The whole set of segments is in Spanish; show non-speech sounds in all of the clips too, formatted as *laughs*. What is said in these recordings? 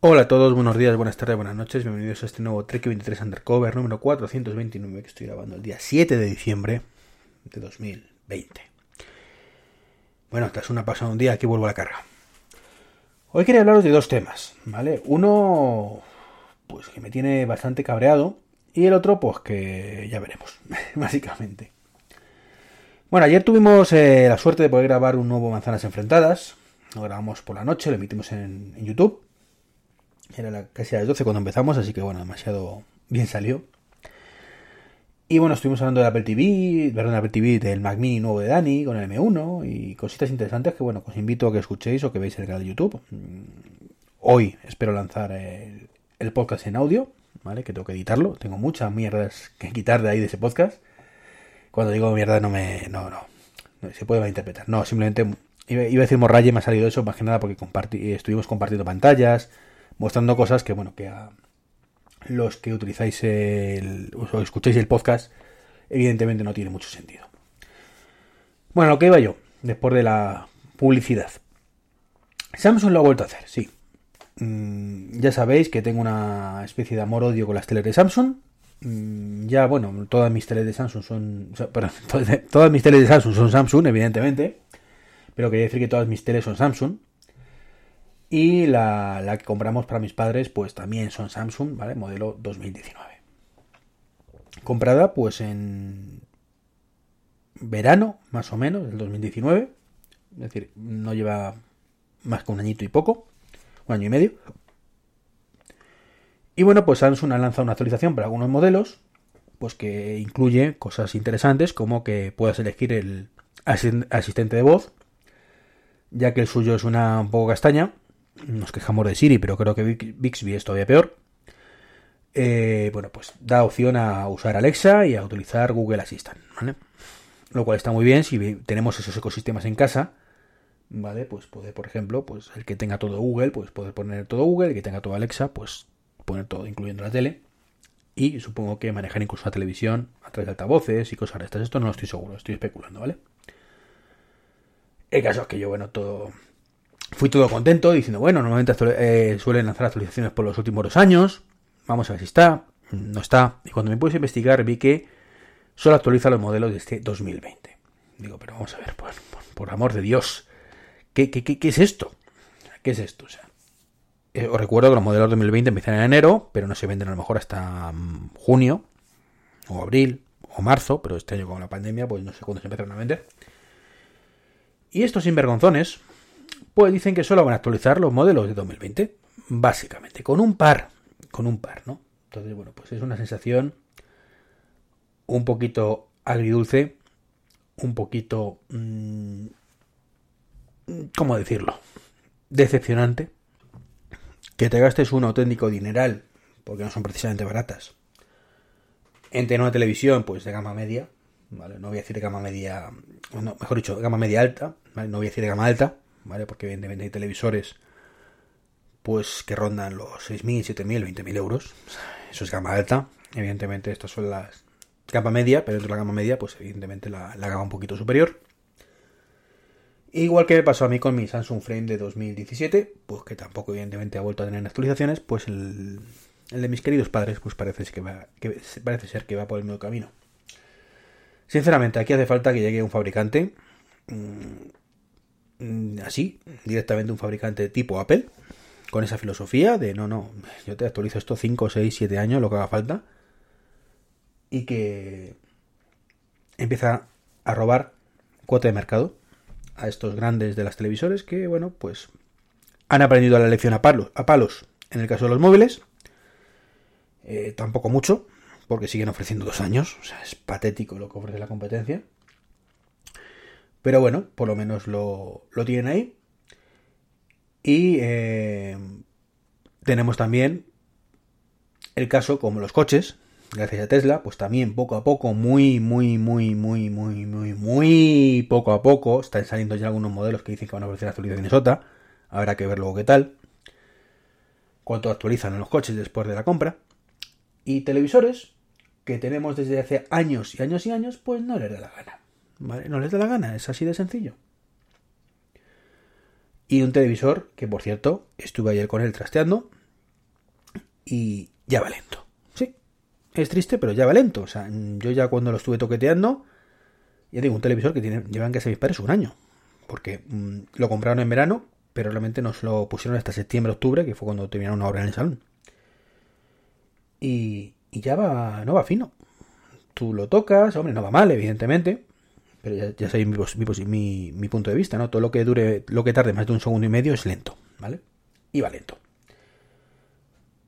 Hola a todos, buenos días, buenas tardes, buenas noches, bienvenidos a este nuevo Trek 23 Undercover número 429 que estoy grabando el día 7 de diciembre de 2020. Bueno, tras una pasada un día, aquí vuelvo a la carga. Hoy quería hablaros de dos temas, ¿vale? Uno, pues que me tiene bastante cabreado, y el otro, pues que ya veremos, *laughs* básicamente. Bueno, ayer tuvimos eh, la suerte de poder grabar un nuevo Manzanas Enfrentadas. Lo grabamos por la noche, lo emitimos en, en YouTube. Era la, casi a las 12 cuando empezamos, así que bueno, demasiado bien salió. Y bueno, estuvimos hablando de Apple TV, perdón, Apple TV, del Mac Mini nuevo de Dani con el M1 y cositas interesantes que bueno, os invito a que escuchéis o que veáis el canal de YouTube. Mm, hoy espero lanzar el, podcast en audio, ¿vale? Que tengo que editarlo. Tengo muchas mierdas que quitar de ahí de ese podcast. Cuando digo mierda no me... no, no, se puede malinterpretar. No, simplemente iba, a decir morralle, me ha salido eso más que nada porque compartí, estuvimos compartiendo pantallas, mostrando cosas que, bueno, que a los que utilizáis el, o escucháis el podcast, evidentemente no tiene mucho sentido. Bueno, lo que iba yo, después de la publicidad. Samsung lo ha vuelto a hacer, sí. Mm, ya sabéis que tengo una especie de amor-odio con las teles de Samsung. Mm, ya, bueno, todas mis teles de Samsung son. *laughs* Todas mis teles de Samsung son Samsung, evidentemente. Pero quería decir que todas mis teles son Samsung. Y la, que compramos para mis padres, pues también son Samsung, ¿vale? Modelo 2019. Comprada, pues en verano, más o menos, del 2019. Es decir, no lleva más que un añito y poco. Un año y medio. Y bueno, pues Samsung ha lanzado una actualización para algunos modelos, pues que incluye cosas interesantes como que puedas elegir el asistente de voz, ya que el suyo es una un poco castaña nos quejamos de Siri, pero creo que Bixby es todavía peor. Eh, bueno, pues da opción a usar Alexa y a utilizar Google Assistant, ¿vale? Lo cual está muy bien si tenemos esos ecosistemas en casa, ¿vale? Pues puede, por ejemplo, pues el que tenga todo Google, pues poder poner todo Google, el que tenga todo Alexa, pues poner todo, incluyendo la tele. Y supongo que manejar incluso la televisión a través de altavoces y cosas de estas. Esto no lo estoy seguro, estoy especulando, ¿vale? El caso es que yo, bueno, todo, fui todo contento diciendo, bueno, normalmente eh, suelen lanzar actualizaciones por los últimos dos años, vamos a ver si está, no está. Y cuando me puse a investigar vi que solo actualiza los modelos de este 2020. Digo, pero vamos a ver, por, por, amor de Dios, ¿qué, qué, qué, es esto? ¿Qué es esto? O sea, eh, os recuerdo que los modelos 2020 empiezan en enero, pero no se venden a lo mejor hasta um, junio, o abril, o marzo, pero este año con la pandemia, pues no sé cuándo se empezaron a vender. Y estos sinvergonzones, pues dicen que solo van a actualizar los modelos de 2020, básicamente, con un par, con un par, ¿no? Entonces, bueno, pues es una sensación un poquito agridulce, un poquito, mmm, ¿cómo decirlo? Decepcionante, que te gastes un auténtico dineral, porque no son precisamente baratas, en tener una televisión, pues de gama media, ¿vale? No voy a decir de gama media, no, mejor dicho, gama media alta, ¿vale? No voy a decir de gama alta, Porque evidentemente hay televisores pues que rondan los 6.000, 7.000, 20.000 euros. Eso es gama alta. Evidentemente estas son las gama media, pero dentro de la gama media pues evidentemente la, la gama un poquito superior. Igual que me pasó a mí con mi Samsung Frame de 2017, pues que tampoco evidentemente ha vuelto a tener actualizaciones, pues el, el de mis queridos padres pues parece, que va, que parece ser que va por el mismo camino. Sinceramente, aquí hace falta que llegue un fabricante mmm, así, directamente un fabricante tipo Apple, con esa filosofía de no, no, yo te actualizo esto 5, 6, 7 años, lo que haga falta, y que empieza a robar cuota de mercado a estos grandes de las televisores que, bueno, pues han aprendido la lección a palos, a palos en el caso de los móviles, eh, tampoco mucho, porque siguen ofreciendo dos años, o sea, es patético lo que ofrece la competencia. Pero bueno, por lo menos lo, lo tienen ahí. Y eh, tenemos también el caso como los coches, gracias a Tesla, pues también poco a poco, muy, muy, muy, muy, muy, muy, muy poco a poco, están saliendo ya algunos modelos que dicen que van a ofrecer actualizaciones OTA, habrá que ver luego qué tal, cuánto actualizan en los coches después de la compra, y televisores que tenemos desde hace años y años y años, pues no les da la gana, ¿vale? No les da la gana, es así de sencillo. Y un televisor que, por cierto, estuve ayer con él trasteando y ya va lento es triste, pero ya va lento. O sea, yo ya cuando lo estuve toqueteando, ya digo, un televisor que llevan que ser mis padres un año. Porque mm, lo compraron en verano, pero realmente nos lo pusieron hasta septiembre, octubre, que fue cuando terminaron una obra en el salón. Y, y ya va, no va fino. Tú lo tocas, hombre, no va mal, evidentemente. Pero ya, ya sabéis mi, mi, punto de vista, ¿no? Todo lo que dure, lo que tarde más de un segundo y medio es lento, ¿vale? Y va lento.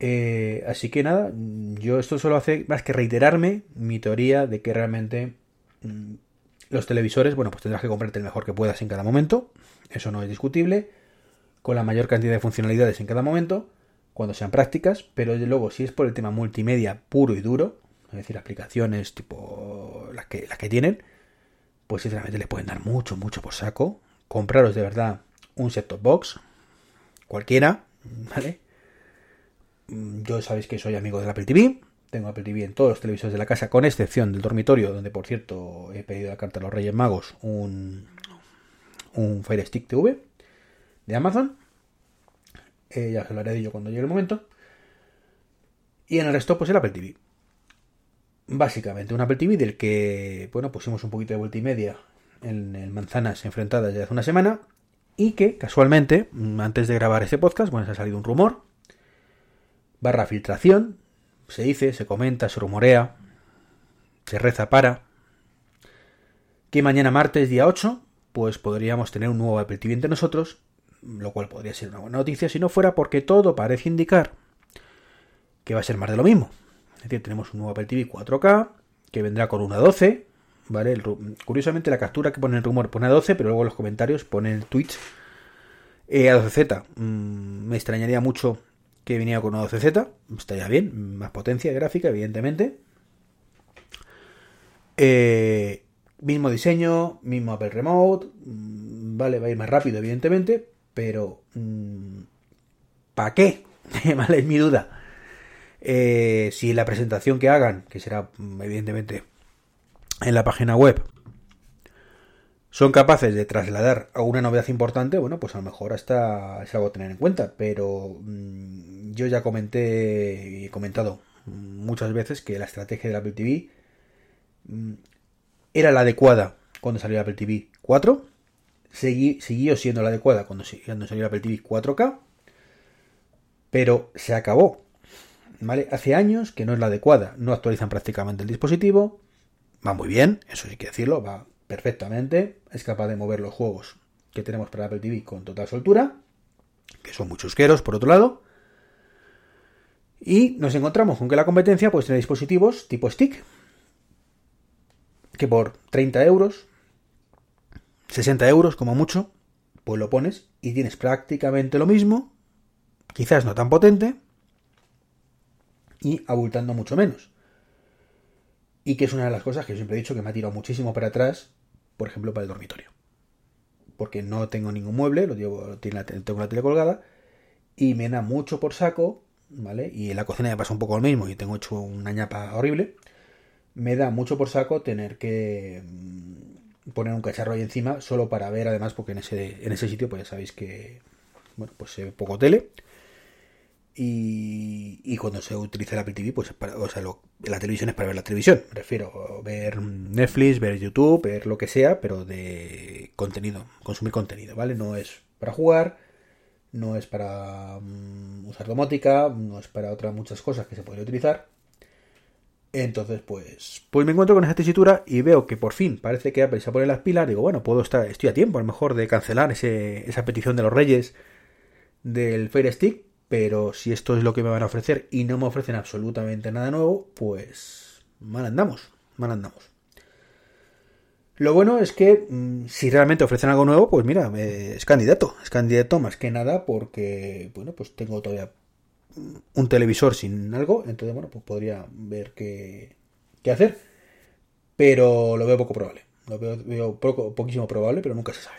Eh, así que nada, yo esto solo hace más que reiterarme mi teoría de que realmente mm, los televisores, bueno, pues tendrás que comprarte el mejor que puedas en cada momento, eso no es discutible, con la mayor cantidad de funcionalidades en cada momento, cuando sean prácticas, pero desde luego si es por el tema multimedia puro y duro, es decir, aplicaciones tipo las que, las que tienen, pues sinceramente les pueden dar mucho, mucho por saco. Compraros de verdad un set-top box, cualquiera, *laughs* ¿vale? Mm, yo sabéis que soy amigo del Apple TV. Tengo Apple TV en todos los televisores de la casa, con excepción del dormitorio, donde por cierto he pedido la carta a los Reyes Magos un, un Fire Stick TV de Amazon. Eh, ya os hablaré de ello cuando llegue el momento. Y en el resto, pues el Apple TV. Básicamente, un Apple TV del que, bueno, pusimos un poquito de vuelta y media en, en manzanas enfrentadas ya hace una semana. Y que, casualmente, antes de grabar ese podcast, bueno, se ha salido un rumor barra filtración, se dice, se comenta, se rumorea, se reza para que mañana martes día 8 pues podríamos tener un nuevo Apple TV entre nosotros, lo cual podría ser una buena noticia si no fuera porque todo parece indicar que va a ser más de lo mismo. Es decir, tenemos un nuevo Apple TV 4K que vendrá con una 12, ¿vale? curiosamente la captura que pone el rumor pone a 12, pero luego en los comentarios pone el Twitch eh, a 12Z. Mm, me extrañaría mucho que venía con una 12Z, estaría bien, más potencia gráfica, evidentemente. Eh, mismo diseño, mismo Apple Remote, mm, vale, va a ir más rápido, evidentemente, pero mm, ¿para qué? *laughs* vale, es mi duda. Eh, si la presentación que hagan, que será mm, evidentemente en la página web, son capaces de trasladar alguna novedad importante, bueno, pues a lo mejor hasta es algo a tener en cuenta. Pero mm, yo ya comenté y he comentado muchas veces que la estrategia del Apple TV mm, era la adecuada cuando salió Apple TV 4, siguió siendo la adecuada cuando, cuando salió Apple TV 4K, pero se acabó. Hace años que no es la adecuada, no actualizan prácticamente el dispositivo, va muy bien, eso sí que decirlo, va perfectamente, es capaz de mover los juegos que tenemos para Apple TV con total soltura, que son muchos queros por otro lado, y nos encontramos con que la competencia pues tiene dispositivos tipo stick, que por 30 euros, 60 euros como mucho, pues lo pones y tienes prácticamente lo mismo, quizás no tan potente, y abultando mucho menos. Y que es una de las cosas que siempre he dicho que me ha tirado muchísimo para atrás por ejemplo, para el dormitorio. Porque no tengo ningún mueble, lo llevo, tengo la tele colgada, y me da mucho por saco, ¿vale? Y en la cocina me pasa un poco lo mismo y tengo hecho una ñapa horrible. Me da mucho por saco tener que mm, poner un cacharro ahí encima solo para ver, además, porque en ese, en ese sitio, pues ya sabéis que, bueno, pues se ve poco tele. Y, cuando se utiliza el Apple TV, pues para, o sea, la televisión es para ver la televisión. Me refiero ver Netflix, ver YouTube, ver lo que sea, pero de contenido, consumir contenido, ¿vale? No es para jugar, no es para mm, usar domótica, no es para otras muchas cosas que se pueden utilizar. Entonces, pues, pues me encuentro con esa tesitura y veo que por fin parece que Apple se pone las pilas. Digo, bueno, puedo estar, estoy a tiempo a lo mejor de cancelar ese, esa petición de los reyes del Fire Stick pero si esto es lo que me van a ofrecer y no me ofrecen absolutamente nada nuevo, pues mal andamos, mal andamos. Lo bueno es que mm, si realmente ofrecen algo nuevo, pues mira, es candidato, es candidato más que nada porque, bueno, pues tengo todavía un televisor sin algo, entonces, bueno, pues podría ver qué, qué hacer. Pero lo veo poco probable. Lo veo, poco, poquísimo probable, pero nunca se sabe.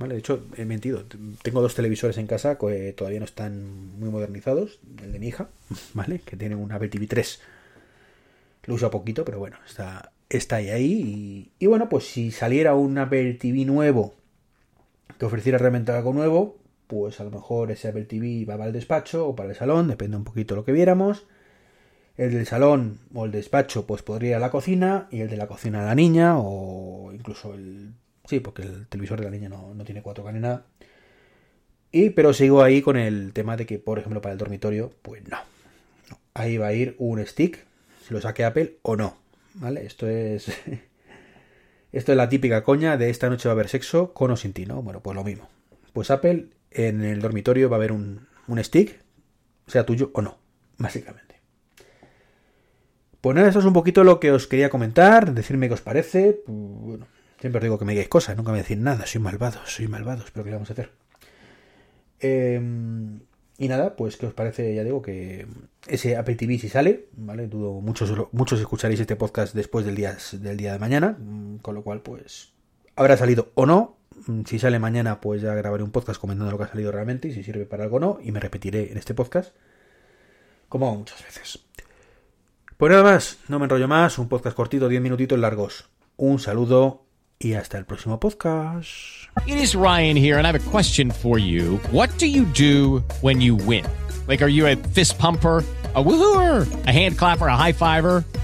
¿Vale? De hecho, he mentido. Tengo dos televisores en casa que todavía no están muy modernizados. El de mi hija, *laughs* ¿vale? Que tiene un Apple TV 3. Lo uso poquito, pero bueno, está, está ahí. ahí y, bueno, pues si saliera un Apple TV nuevo que ofreciera realmente algo nuevo, pues a lo mejor ese Apple TV va para el despacho o para el salón, depende un poquito de lo que viéramos. El del salón o el despacho pues podría ir a la cocina y el de la cocina a la niña o incluso el... Sí, porque el televisor de la niña no, tiene 4K ni nada. Y pero sigo ahí con el tema de que, por ejemplo, para el dormitorio, pues no. Ahí va a ir un stick, si lo saque Apple o no. ¿Vale? Esto es... *laughs* Esto es la típica coña de esta noche va a haber sexo con o sin ti, ¿no? Bueno, pues lo mismo. Pues Apple en el dormitorio va a haber un, stick, sea tuyo o no, básicamente. Pues nada, eso es un poquito lo que os quería comentar, decirme qué os parece. Bueno, siempre os digo que me digáis cosas, nunca me decís nada, soy malvado, soy malvado, pero ¿qué vamos a hacer? Em, y nada, pues qué os parece, ya digo que ese Apple TV si sale, ¿vale? Dudo muchos, muchos escucharéis este podcast después del día, del día de mañana, con lo cual pues habrá salido o no, Mm, si sale mañana, pues ya grabaré un podcast comentando lo que ha salido realmente y si sirve para algo o no, y me repetiré en este podcast, como muchas veces. Pues nada más, no me enrollo más, un podcast cortito, 10 minutitos largos. Un saludo y hasta el próximo podcast. It is Ryan here and I have a question for you. What do you do when you win? Like, are you a fist pumper? a woohooer, a hand clapper, a high fiver.